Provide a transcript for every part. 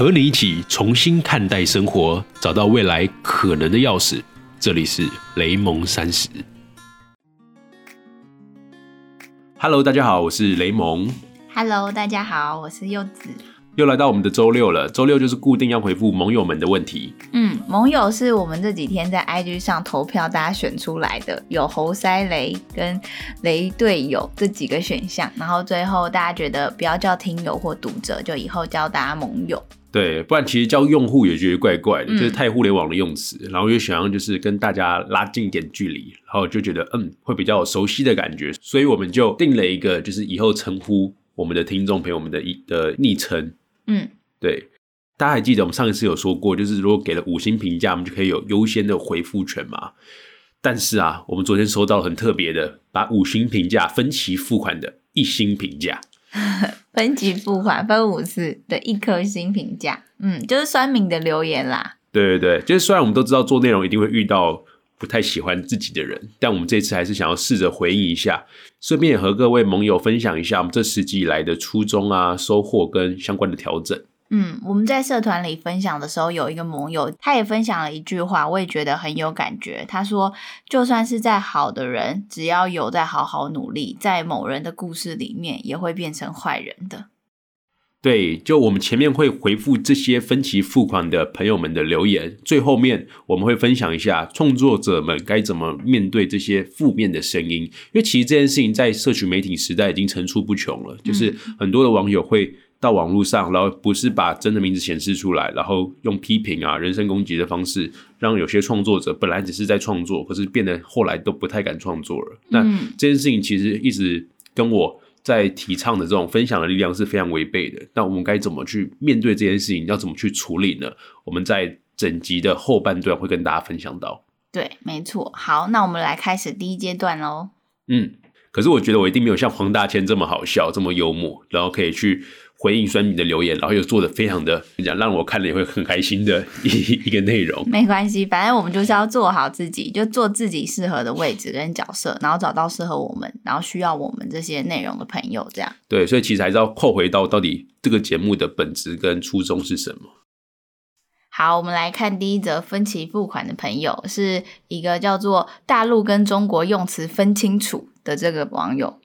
和你一起重新看待生活，找到未来可能的钥匙。这里是雷蒙三十。Hello，大家好，我是雷蒙。Hello，大家好，我是柚子。又来到我们的周六了，周六就是固定要回复盟友们的问题。嗯，盟友是我们这几天在 IG 上投票大家选出来的，有猴塞雷跟雷队友这几个选项，然后最后大家觉得不要叫听友或读者，就以后叫大家盟友。对，不然其实叫用户也觉得怪怪的，嗯就是太互联网的用词，然后又想要就是跟大家拉近一点距离，然后就觉得嗯会比较有熟悉的感觉，所以我们就定了一个就是以后称呼我们的听众朋友们的一的昵称。嗯，对，大家还记得我们上一次有说过，就是如果给了五星评价，我们就可以有优先的回复权嘛。但是啊，我们昨天收到很特别的，把五星评价分期付款的一星评价。分期付款分五次的一颗星评价，嗯，就是酸民的留言啦。对对对，就是虽然我们都知道做内容一定会遇到不太喜欢自己的人，但我们这次还是想要试着回应一下，顺便也和各位盟友分享一下我们这十集以来的初衷啊、收获跟相关的调整。嗯，我们在社团里分享的时候，有一个盟友，他也分享了一句话，我也觉得很有感觉。他说：“就算是再好的人，只要有在好好努力，在某人的故事里面，也会变成坏人的。对，就我们前面会回复这些分期付款的朋友们的留言，最后面我们会分享一下创作者们该怎么面对这些负面的声音，因为其实这件事情在社群媒体时代已经层出不穷了，就是很多的网友会到网络上，然后不是把真的名字显示出来，然后用批评啊、人身攻击的方式，让有些创作者本来只是在创作，可是变得后来都不太敢创作了。那嗯这件事情其实一直跟我在提倡的这种分享的力量是非常违背的。那我们该怎么去面对这件事情？要怎么去处理呢？我们在整集的后半段会跟大家分享到。”对，没错。好，那我们来开始第一阶段喽。嗯，可是我觉得我一定没有像黄大千这么好笑、这么幽默，然后可以去回应酸民的留言，然后又做的非常的讲让我看了也会很开心的一一个内容。没关系，反正我们就是要做好自己，就做自己适合的位置跟角色，然后找到适合我们，然后需要我们这些内容的朋友，这样。对，所以其实还是要扣回到到底这个节目的本质跟初衷是什么。好，我们来看第一则分期付款的朋友，是一个叫做“大陆跟中国用词分清楚”的这个网友。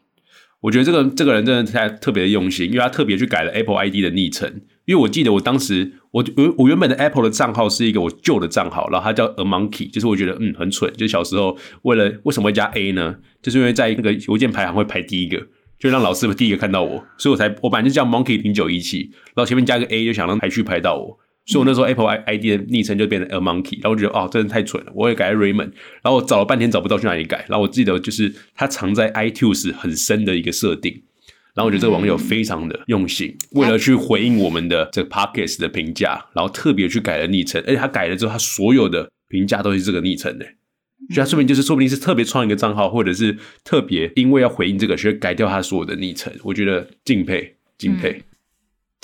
我觉得这个这个人真的太特别的用心，因为他特别去改了 Apple ID 的昵称。因为我记得我当时我我我原本的 Apple 的账号是一个我旧的账号，然后它叫 A Monkey，就是我觉得嗯很蠢，就小时候为了为什么会加 A 呢？就是因为在那个邮件排行会排第一个，就让老师第一个看到我，所以我才我本来就叫 Monkey 零九一七，然后前面加个 A 就想让排序排到我。所以我那时候 Apple ID 的昵称就变成 A Monkey，然后我觉得哦，真的太蠢了，我也改 Raymond，然后我找了半天找不到去哪里改，然后我记得就是它藏在 iTunes 很深的一个设定，然后我觉得这个网友非常的用心，为了去回应我们的这个 Pockets 的评价，然后特别去改了昵称，而且他改了之后，他所有的评价都是这个昵称的。所以他说明就是说不定是特别创一个账号，或者是特别因为要回应这个，所以改掉他所有的昵称。我觉得敬佩敬佩。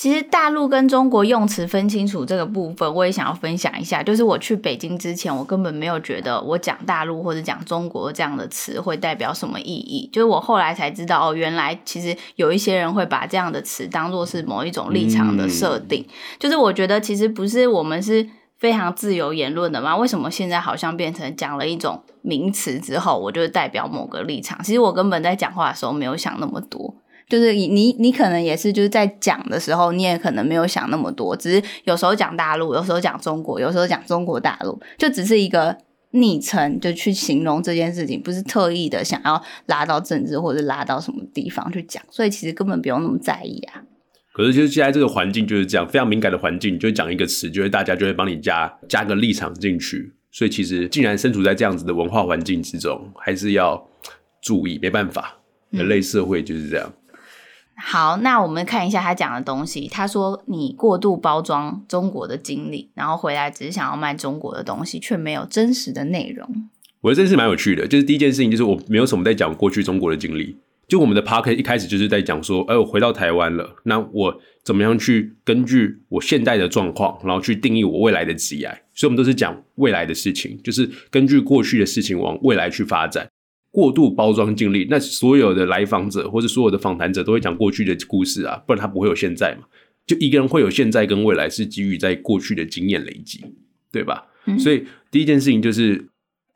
其实大陆跟中国用词分清楚这个部分，我也想要分享一下。就是我去北京之前，我根本没有觉得我讲大陆或者讲中国这样的词会代表什么意义。就是我后来才知道，哦，原来其实有一些人会把这样的词当做是某一种立场的设定。就是我觉得其实不是我们是非常自由言论的吗？为什么现在好像变成讲了一种名词之后，我就代表某个立场？其实我根本在讲话的时候没有想那么多。就是你你你可能也是就是在讲的时候，你也可能没有想那么多，只是有时候讲大陆，有时候讲中国，有时候讲中国大陆，就只是一个昵称，就去形容这件事情，不是特意的想要拉到政治或者拉到什么地方去讲，所以其实根本不用那么在意啊。可是就是现在这个环境就是这样，非常敏感的环境，就讲一个词，就会大家就会帮你加加个立场进去。所以其实既然身处在这样子的文化环境之中，还是要注意，没办法，人类社会就是这样。好，那我们看一下他讲的东西。他说你过度包装中国的经历，然后回来只是想要卖中国的东西，却没有真实的内容。我觉得这是蛮有趣的，就是第一件事情就是我没有什么在讲过去中国的经历，就我们的 park 一开始就是在讲说，哎，我回到台湾了，那我怎么样去根据我现在的状况，然后去定义我未来的职业？所以我们都是讲未来的事情，就是根据过去的事情往未来去发展。过度包装经历，那所有的来访者或者所有的访谈者都会讲过去的故事啊，不然他不会有现在嘛。就一个人会有现在跟未来，是基于在过去的经验累积，对吧？嗯所以第一件事情就是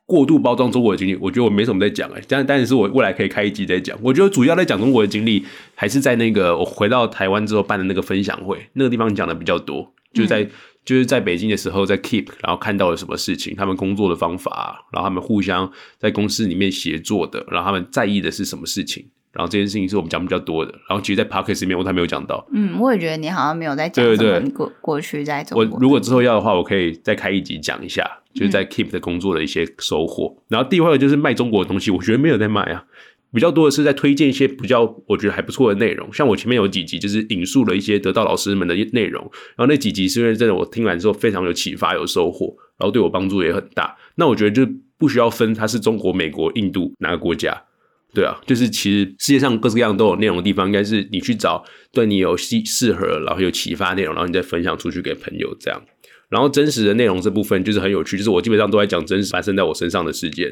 过度包装中国的经历，我觉得我没什么在讲哎、但但是我未来可以开一集再讲。我觉得主要在讲中国的经历，还是在那个我回到台湾之后办的那个分享会，那个地方讲的比较多，就是在、就是在北京的时候在 Keep，然后看到了什么事情，他们工作的方法，然后他们互相在公司里面协作的，然后他们在意的是什么事情。然后这件事情是我们讲比较多的，然后其实，在 podcast 里面我还没有讲到。嗯，我也觉得你好像没有在讲对对对什么过过去在中国。我如果之后要的话，我可以再开一集讲一下，就是在 Keep 的工作的一些收获。然后第二个就是卖中国的东西，我觉得没有在卖啊，比较多的是在推荐一些比较我觉得还不错的内容。像我前面有几集就是引述了一些得到老师们的内容，然后那几集是因为真的我听完之后非常有启发、有收获，然后对我帮助也很大。那我觉得就不需要分它是中国、美国、印度哪个国家。对啊，就是其实世界上各式各样都有内容的地方，应该是你去找对你有适适合，然后有启发内容，然后你再分享出去给朋友这样。然后真实的内容这部分就是很有趣，就是我基本上都在讲真实发生在我身上的事件。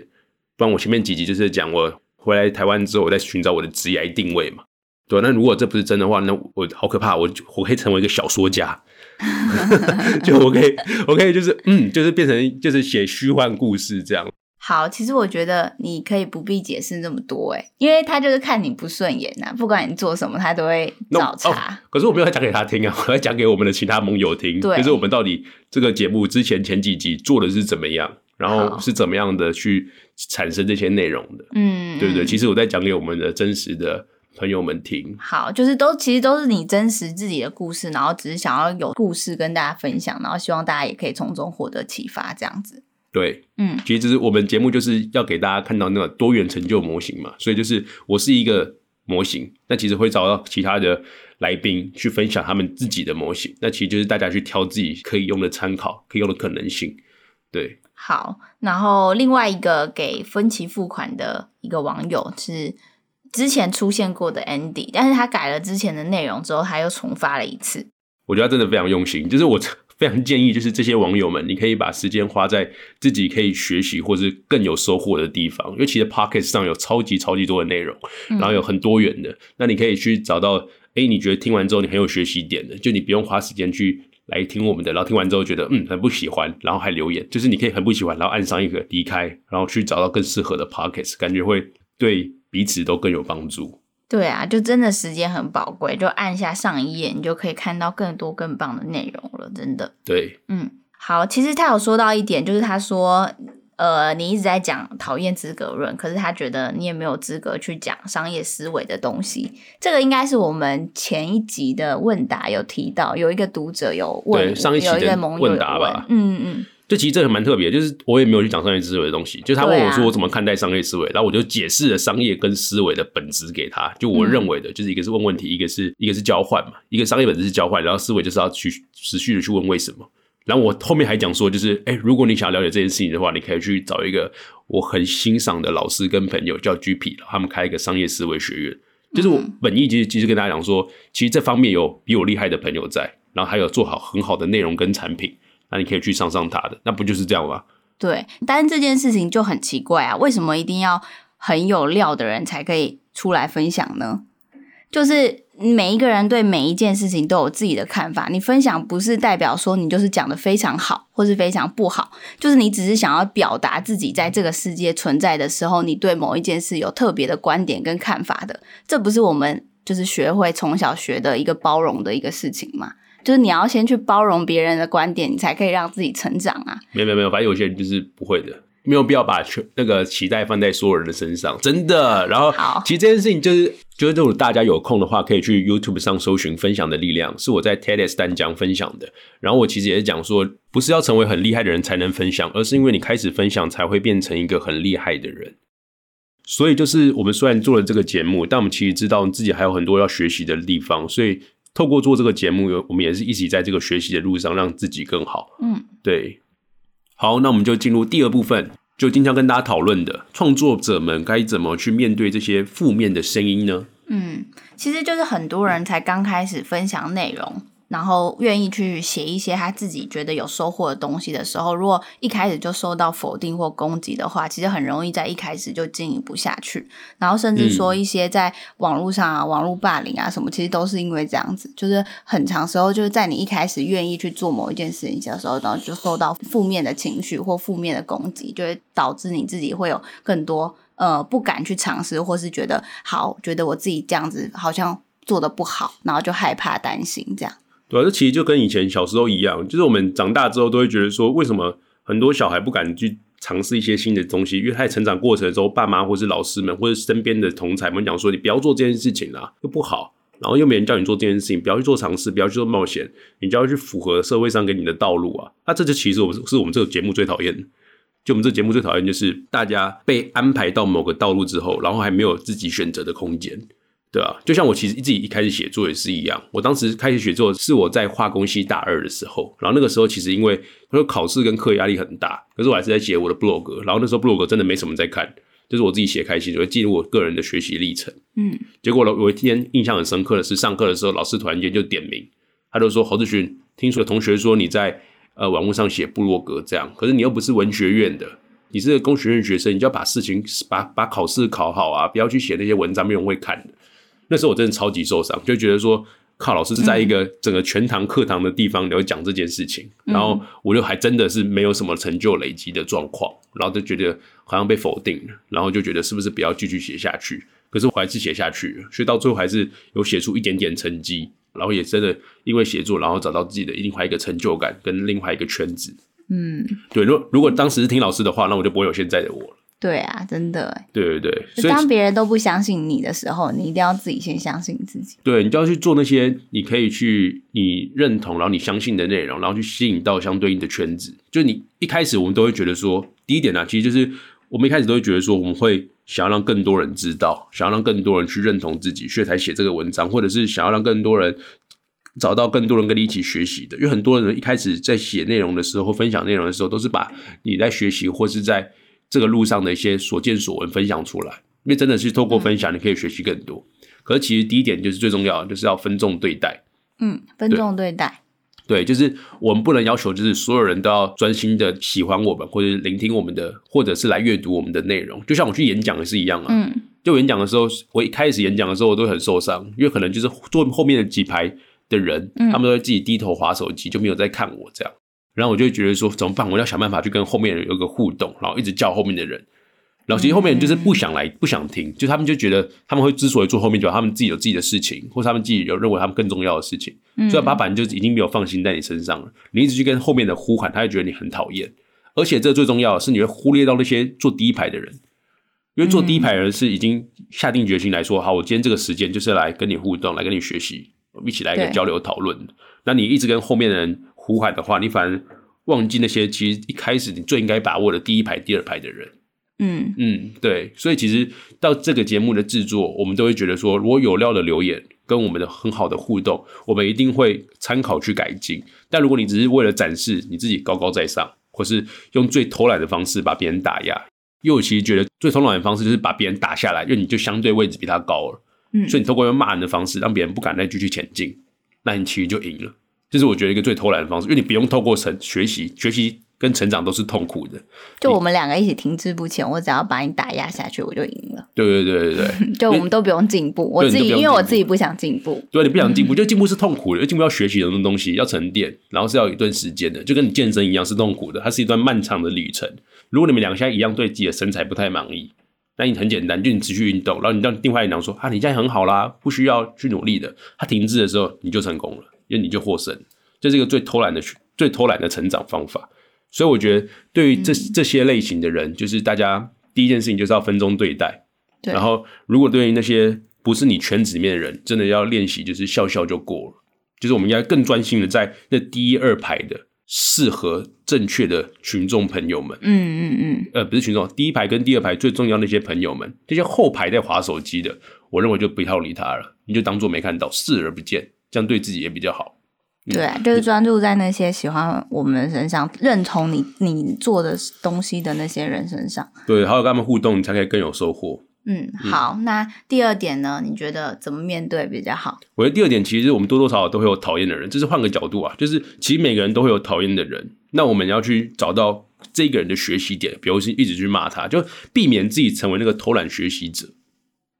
不然我前面几集就是讲我回来台湾之后，我在寻找我的职业定位嘛。对，那如果这不是真的话，那我好可怕，我我可以成为一个小说家，就我可以 我可以就是嗯，就是变成就是写虚幻故事这样。好，其实我觉得你可以不必解释那么多，哎，因为他就是看你不顺眼呐、不管你做什么，他都会那找茬。哦可是我没有讲给他听啊，我要讲给我们的其他盟友听，对就是我们到底这个节目之前前几集做的是怎么样，然后是怎么样的去产生这些内容的，嗯，对不对？嗯其实我在讲给我们的真实的朋友们听。好，就是都其实都是你真实自己的故事，然后只是想要有故事跟大家分享，然后希望大家也可以从中获得启发，这样子。对，嗯，其实就是我们节目就是要给大家看到那个多元成就模型嘛，所以就是我是一个模型，那其实会找到其他的来宾去分享他们自己的模型，那其实就是大家去挑自己可以用的参考，可以用的可能性。对，好，然后另外一个给分期付款的一个网友是之前出现过的 Andy，但是他改了之前的内容之后，他又重发了一次。我觉得他真的非常用心，就是我 非常建议，就是这些网友们，你可以把时间花在自己可以学习或是更有收获的地方，因为其实 Pocket 上有超级超级多的内容，嗯然后有很多元的，那你可以去找到，哎，你觉得听完之后你很有学习点的，就你不用花时间去来听我们的，然后听完之后觉得嗯很不喜欢，然后还留言，就是你可以很不喜欢，然后按上一个离开，然后去找到更适合的 pockets，感觉会对彼此都更有帮助。对啊，就真的时间很宝贵，就按下上一页，你就可以看到更多更棒的内容了，真的。对，嗯，好，其实他有说到一点，就是他说，呃，你一直在讲讨厌资格论，可是他觉得你也没有资格去讲商业思维的东西。这个应该是我们前一集的问答有提到，有一个读者有问，对上一期的有一个问答吧嗯嗯就其实这个蛮特别，就是我也没有去讲商业思维的东西，就是他问我说我怎么看待商业思维，然后我就解释了商业跟思维的本质给他。就我认为的，就是一个是问问题，一个是一个是交换嘛，一个商业本质是交换，然后思维就是要去持续的去问为什么。然后我后面还讲说，就是哎，如果你想要了解这件事情的话，你可以去找一个我很欣赏的老师跟朋友叫 GP，他们开一个商业思维学院。就是我本意其实其实跟大家讲说，其实这方面有比我厉害的朋友在，然后还有做好很好的内容跟产品，那你可以去上上他的，那不就是这样吗？对。但是这件事情就很奇怪啊，为什么一定要很有料的人才可以出来分享呢？就是每一个人对每一件事情都有自己的看法，你分享不是代表说你就是讲的非常好，或是非常不好，就是你只是想要表达自己在这个世界存在的时候，你对某一件事有特别的观点跟看法的，这不是我们就是学会从小学的一个包容的一个事情嘛？就是你要先去包容别人的观点，你才可以让自己成长啊。没有没有没有，反正有些人就是不会的，没有必要把全那个期待放在所有人的身上，真的。然后好，其实这件事情就是，就是如果大家有空的话，可以去 YouTube 上搜寻“分享的力量”，是我在 TEDx 单讲分享的。然后我其实也是讲说，不是要成为很厉害的人才能分享，而是因为你开始分享，才会变成一个很厉害的人。所以就是我们虽然做了这个节目，但我们其实知道自己还有很多要学习的地方，所以透过做这个节目，有我们也是一起在这个学习的路上，让自己更好。嗯，对。好，那我们就进入第二部分，就经常跟大家讨论的创作者们该怎么去面对这些负面的声音呢？嗯，其实就是很多人才刚开始分享内容，然后愿意去写一些他自己觉得有收获的东西的时候，如果一开始就受到否定或攻击的话，其实很容易在一开始就经营不下去。然后甚至说一些在网络上啊、网络霸凌啊什么，其实都是因为这样子，就是很长时候就是在你一开始愿意去做某一件事情的时候，然后就受到负面的情绪或负面的攻击，就会导致你自己会有更多呃不敢去尝试，或是觉得好，觉得我自己这样子好像做的不好，然后就害怕、担心这样。对啊，这其实就跟以前小时候一样，就是我们长大之后都会觉得说，为什么很多小孩不敢去尝试一些新的东西？因为他在成长过程中，爸妈或是老师们或者身边的同才们讲说，你不要做这件事情啦，又不好，然后又没人叫你做这件事情，不要去做尝试，不要去做冒险，你就要去符合社会上给你的道路啊。那这就其实我们是我们这个节目最讨厌。就我们这节目最讨厌就是大家被安排到某个道路之后，然后还没有自己选择的空间。对啊，就像我其实自己一开始写作也是一样。我当时开始写作是我在化工系大二的时候，然后那个时候其实因为说考试跟课压力很大，可是我还是在写我的 blog。然后那时候 blog 真的没什么在看，就是我自己写开心，就会记录我个人的学习历程。嗯，结果呢，我一天印象很深刻的是，上课的时候老师突然间就点名，他就说：“侯志勋，听说有同学说你在呃网络上写部落格这样，可是你又不是文学院的，你是工学院学生，你就要把事情把把考试考好啊，不要去写那些文章没有人会看的。”那时候我真的超级受伤，就觉得说，靠，老师是在一个整个全堂课堂的地方来讲这件事情，然后我就还真的是没有什么成就累积的状况，然后就觉得好像被否定了，然后就觉得是不是不要继续写下去？可是我还是写下去，所以到最后还是有写出一点点成绩，然后也真的因为写作，然后找到自己的另外一个成就感跟另外一个圈子。嗯，对，如如果当时是听老师的话，那我就不会有现在的我了。对啊，真的。对对对，就当别人都不相信你的时候，你一定要自己先相信自己。对，你就要去做那些你可以去你认同，然后你相信的内容，然后去吸引到相对应的圈子。就你一开始我们都会觉得说，第一点呢，其实就是我们一开始都会觉得说，我们会想要让更多人知道，想要让更多人去认同自己，所以才写这个文章，或者是想要让更多人找到更多人跟你一起学习的。因为很多人一开始在写内容的时候，分享内容的时候，都是把你在学习或是在这个路上的一些所见所闻分享出来，因为真的是透过分享，你可以学习更多。可是其实第一点就是最重要的，就是要分众对待。嗯，分众对待。对，就是我们不能要求，就是所有人都要专心的喜欢我们，或者聆听我们的，或者是来阅读我们的内容。就像我去演讲也是一样啊。嗯。就演讲的时候，我一开始演讲的时候，我都很受伤，因为可能就是坐后面的几排的人，他们都会自己低头划手机，就没有在看我这样。然后我就觉得说怎么办？我要想办法去跟后面人有个互动，然后一直叫后面的人。然后其实后面人就是不想来，不想听，就他们就觉得他们会之所以坐后面，就他们自己有自己的事情，或者他们自己有认为他们更重要的事情。所以把板就已经没有放心在你身上了。你一直去跟后面的呼喊，他就觉得你很讨厌。而且这最重要的是，你会忽略到那些坐第一排的人，因为坐第一排的人是已经下定决心来说，好，我今天这个时间就是来跟你互动，来跟你学习，一起来一个交流讨论。那你一直跟后面的人呼喊的话，你反而。忘记那些其实一开始你最应该把握的第一排、第二排的人。嗯嗯，对，所以其实到这个节目的制作，我们都会觉得说，如果有料的留言跟我们的很好的互动，我们一定会参考去改进。但如果你只是为了展示你自己高高在上，或是用最偷懒的方式把别人打压，又其实觉得最偷懒的方式就是把别人打下来，因为你就相对位置比他高了。嗯，所以你透过用骂人的方式让别人不敢再继续前进，那你其实就赢了。这是我觉得一个最偷懒的方式，因为你不用透过成学习，学习跟成长都是痛苦的。就我们两个一起停滞不前，我只要把你打压下去，我就赢了。对对对对对，就我们都不用进步。我自己因为我自己不想进步。对，你不想进步，就进步是痛苦的，因为进步要学习很多东西，要沉淀，然后是要一段时间的，就跟你健身一样是痛苦的，它是一段漫长的旅程。如果你们两个现在一样对自己的身材不太满意，那你很简单，就你持续运动，然后你让另外一人说啊，你现在很好啦，不需要去努力的。他停滞的时候，你就成功了，因为你就获胜。这是一个最偷懒的、最偷懒的成长方法，所以我觉得对于这这些类型的人，就是大家第一件事情就是要分钟对待。然后，如果对于那些不是你圈子里面的人，真的要练习，就是笑笑就过了。就是我们应该更专心的在那第一二排的适合正确的群众朋友们。嗯嗯嗯。呃，不是群众，第一排跟第二排最重要那些朋友们，这些后排在划手机的，我认为就不要理他了，你就当做没看到，视而不见，这样对自己也比较好。对，就是专注在那些喜欢我们身上、认同你你做的东西的那些人身上。对，还有跟他们互动，你才可以更有收获。嗯，好，那第二点呢？你觉得怎么面对比较好？我觉得第二点，其实我们多多少少都会有讨厌的人，这是换个角度啊，就是其实每个人都会有讨厌的人，那我们要去找到这个人的学习点，比如是一直去骂他，就避免自己成为那个偷懒学习者。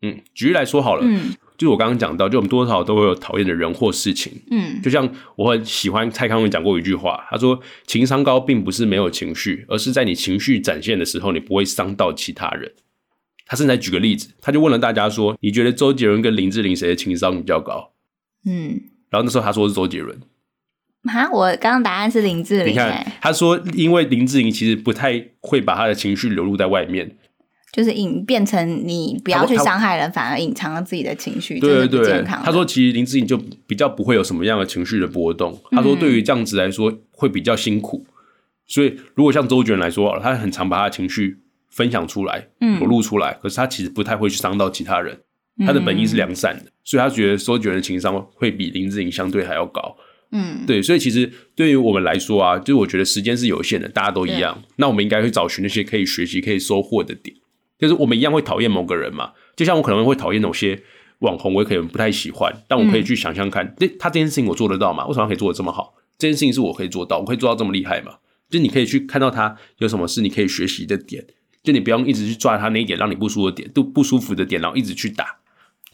嗯，举例来说好了，嗯就是我刚刚讲到，就我们多多少少都会有讨厌的人或事情。嗯就像我很喜欢蔡康永讲过一句话，他说：“情商高并不是没有情绪，而是在你情绪展现的时候，你不会伤到其他人。”他甚至还举个例子，他就问了大家说：“你觉得周杰伦跟林志玲谁的情商比较高嗯，？”然后那时候他说是周杰伦。哈，我刚刚答案是林志玲你看他说因为林志玲其实不太会把他的情绪流露在外面，就是隐变成你不要去伤害人，反而隐藏了自己的情绪，对对对健康，他说其实林志颖就比较不会有什么样的情绪的波动。他说对于这样子来说会比较辛苦，所以如果像周杰伦来说，他很常把他的情绪分享出来，嗯裸露出来，可是他其实不太会去伤到其他人。他的本意是良善的，所以他觉得周杰伦的情商会比林志颖相对还要高。嗯，对，所以其实对于我们来说啊，就是我觉得时间是有限的，大家都一样。那我们应该会找寻那些可以学习、可以收获的点。就是我们一样会讨厌某个人嘛，就像我可能会讨厌某些网红，我也可能不太喜欢，但我可以去想象看，这、他这件事情我做得到吗？为什么可以做得这么好？这件事情是我可以做到，我可以做到这么厉害吗？就你可以去看到他有什么是你可以学习的点，就你不用一直去抓他那一点让你不舒服的点，都不舒服的点，然后一直去打。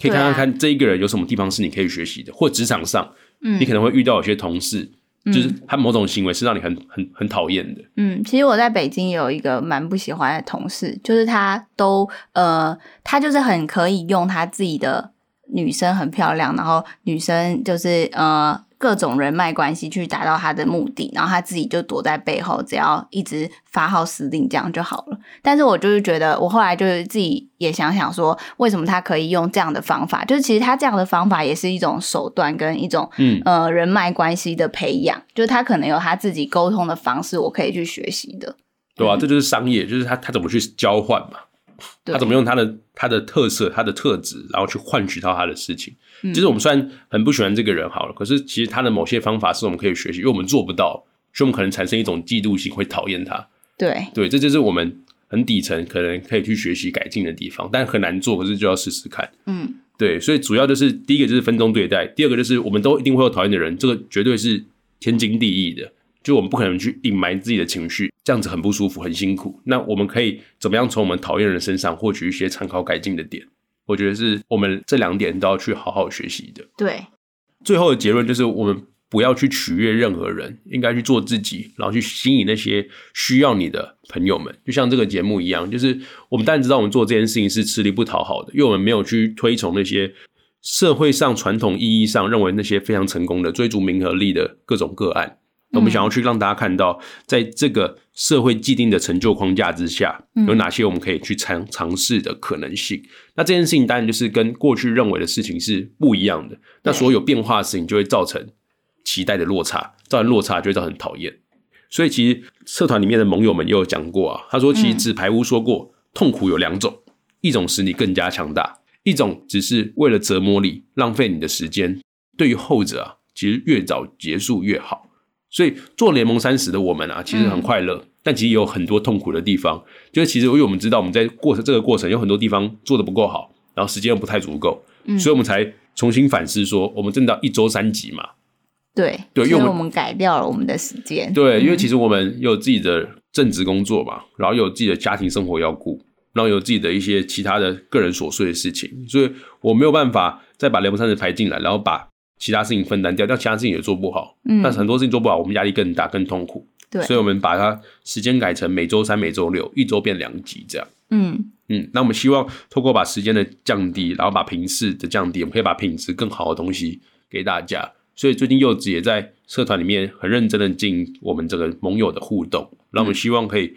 可以看看看这一个人有什么地方是你可以学习的，或职场上，嗯你可能会遇到有些同事，就是他某种行为是让你很很很讨厌的。嗯，其实我在北京有一个蛮不喜欢的同事，就是他都呃，他就是很可以用他自己的女生很漂亮，然后女生就是呃各种人脉关系去达到他的目的，然后他自己就躲在背后，只要一直发号施令这样就好了。但是我就是觉得，我后来就是自己也想想说，为什么他可以用这样的方法？就是其实他这样的方法也是一种手段跟一种嗯呃人脉关系的培养，就是他可能有他自己沟通的方式，我可以去学习的。对啊、这就是商业，就是他他怎么去交换嘛，对他怎么用他的他的特色、他的特质，然后去换取到他的事情。嗯其实我们虽然很不喜欢这个人好了，可是其实他的某些方法是我们可以学习，因为我们做不到，所以我们可能产生一种嫉妒心，会讨厌他。对，对，这就是我们很底层可能可以去学习改进的地方，但很难做，可是就要试试看。嗯，对，所以主要就是第一个就是分钟对待，第二个就是我们都一定会有讨厌的人，这个绝对是天经地义的。就我们不可能去隐瞒自己的情绪，这样子很不舒服，很辛苦。那我们可以怎么样从我们讨厌人身上获取一些参考改进的点？我觉得是我们这两点都要去好好学习的。对，最后的结论就是，我们不要去取悦任何人，应该去做自己，然后去吸引那些需要你的朋友们。就像这个节目一样，就是我们当然知道我们做这件事情是吃力不讨好的，因为我们没有去推崇那些社会上传统意义上认为那些非常成功的追逐名和利的各种个案。我们想要去让大家看到，在这个社会既定的成就框架之下，有哪些我们可以去尝尝试的可能性。那这件事情当然就是跟过去认为的事情是不一样的。那所有变化的事情就会造成期待的落差，造成落差就会造成讨厌。所以其实社团里面的盟友们也有讲过啊，他说其实纸牌屋说过，痛苦有两种，一种使你更加强大，一种只是为了折磨你，浪费你的时间。对于后者啊，其实越早结束越好。所以做联盟三十的我们啊，其实很快乐，但其实也有很多痛苦的地方。就是其实因为我们知道我们在过程这个过程有很多地方做的不够好，然后时间又不太足够，所以我们才重新反思说，我们真的要一周三集嘛？对，对因为我们改掉了我们的时间。对，因为其实我们有自己的正职工作嘛，然后有自己的家庭生活要顾，然后有自己的一些其他的个人琐碎的事情，所以我没有办法再把联盟三十排进来，然后把其他事情分担掉，但其他事情也做不好。嗯但是很多事情做不好，我们压力更大、更痛苦。对所以我们把它时间改成每周三、每周六，一周变两集这样。嗯，嗯，那我们希望透过把时间的降低，然后把频次的降低，我们可以把品质更好的东西给大家。所以最近柚子也在社团里面很认真的经营我们这个盟友的互动，那我们希望可以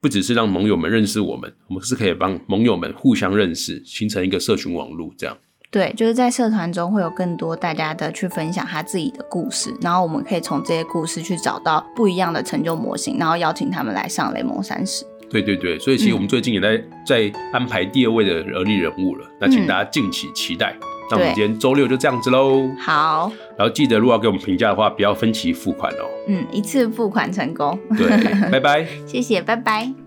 不只是让盟友们认识我们，我们是可以帮盟友们互相认识，形成一个社群网络这样。对，就是在社团中会有更多大家的去分享他自己的故事，然后我们可以从这些故事去找到不一样的成就模型，然后邀请他们来上雷蒙三十。对对对，所以其实我们最近也在在安排第二位的而立人物了，那请大家敬请期待。那我们今天周六就这样子喽，好，然后记得如果要给我们评价的话，不要分期付款哦。嗯，一次付款成功，对，拜拜。谢谢，拜拜。